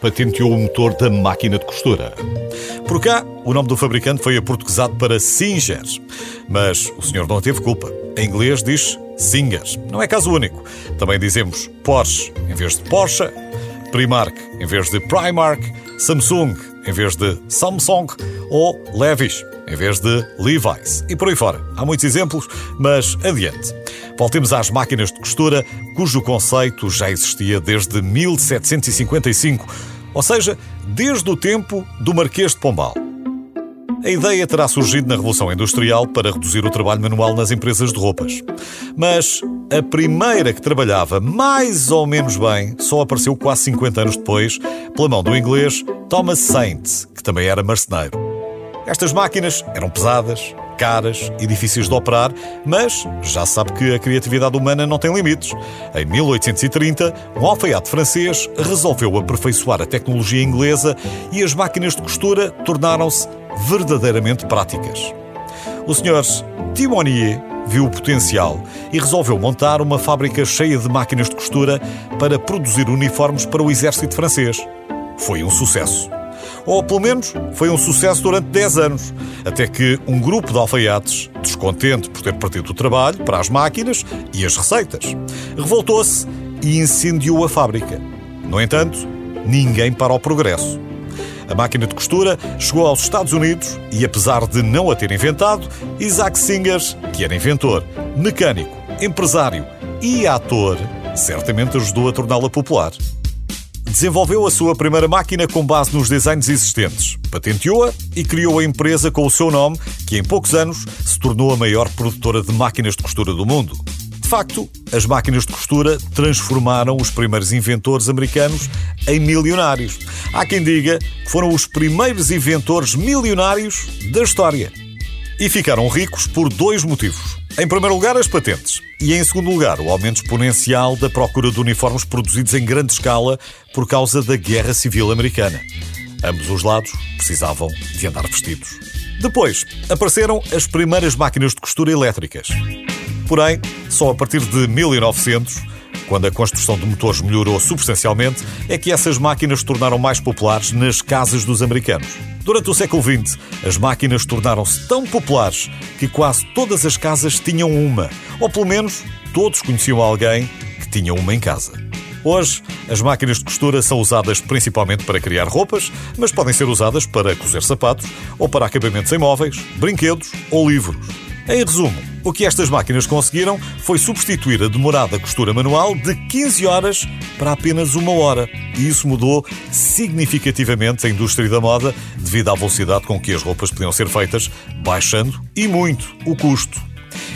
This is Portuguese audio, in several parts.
patenteou o motor da máquina de costura. Por cá, o nome do fabricante foi aportuguesado para Singer, mas o senhor não teve culpa. Em inglês diz Singer. Não é caso único. Também dizemos Porsche em vez de Porsche, Primark em vez de Primark, Samsung em vez de Samsung ou Levi's em vez de Levi's. E por aí fora. Há muitos exemplos, mas adiante. Voltemos às máquinas de costura, cujo conceito já existia desde 1755, ou seja, desde o tempo do Marquês de Pombal. A ideia terá surgido na Revolução Industrial para reduzir o trabalho manual nas empresas de roupas. Mas a primeira que trabalhava mais ou menos bem só apareceu quase 50 anos depois, pela mão do inglês Thomas Saint, que também era marceneiro. Estas máquinas eram pesadas, caras e difíceis de operar, mas já sabe que a criatividade humana não tem limites. Em 1830, um alfaiate francês resolveu aperfeiçoar a tecnologia inglesa e as máquinas de costura tornaram-se verdadeiramente práticas. O Sr. Timonier viu o potencial e resolveu montar uma fábrica cheia de máquinas de costura para produzir uniformes para o exército francês. Foi um sucesso. Ou pelo menos foi um sucesso durante 10 anos, até que um grupo de alfaiates, descontente por ter partido o trabalho para as máquinas e as receitas, revoltou-se e incendiou a fábrica. No entanto, ninguém para o progresso. A máquina de costura chegou aos Estados Unidos e, apesar de não a ter inventado, Isaac Singer, que era inventor, mecânico, empresário e ator, certamente ajudou a torná-la popular. Desenvolveu a sua primeira máquina com base nos desenhos existentes, patenteou-a e criou a empresa com o seu nome, que em poucos anos se tornou a maior produtora de máquinas de costura do mundo. De facto, as máquinas de costura transformaram os primeiros inventores americanos em milionários. Há quem diga que foram os primeiros inventores milionários da história. E ficaram ricos por dois motivos. Em primeiro lugar, as patentes. E em segundo lugar, o aumento exponencial da procura de uniformes produzidos em grande escala por causa da Guerra Civil Americana. Ambos os lados precisavam de andar vestidos. Depois, apareceram as primeiras máquinas de costura elétricas. Porém, só a partir de 1900, quando a construção de motores melhorou substancialmente, é que essas máquinas se tornaram mais populares nas casas dos americanos. Durante o século XX, as máquinas tornaram-se tão populares que quase todas as casas tinham uma, ou pelo menos todos conheciam alguém que tinha uma em casa. Hoje, as máquinas de costura são usadas principalmente para criar roupas, mas podem ser usadas para cozer sapatos ou para acabamentos em móveis, brinquedos ou livros. Em resumo, o que estas máquinas conseguiram foi substituir a demorada costura manual de 15 horas para apenas uma hora. E isso mudou significativamente a indústria da moda devido à velocidade com que as roupas podiam ser feitas, baixando e muito o custo.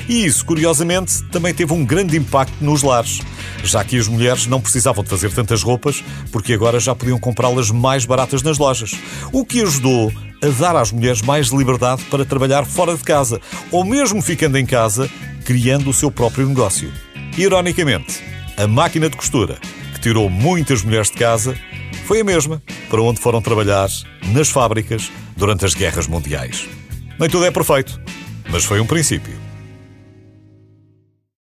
E isso, curiosamente, também teve um grande impacto nos lares, já que as mulheres não precisavam de fazer tantas roupas porque agora já podiam comprá-las mais baratas nas lojas, o que ajudou a dar às mulheres mais liberdade para trabalhar fora de casa ou mesmo ficando em casa, criando o seu próprio negócio. Ironicamente, a máquina de costura que tirou muitas mulheres de casa foi a mesma para onde foram trabalhar nas fábricas durante as guerras mundiais. Nem tudo é perfeito, mas foi um princípio.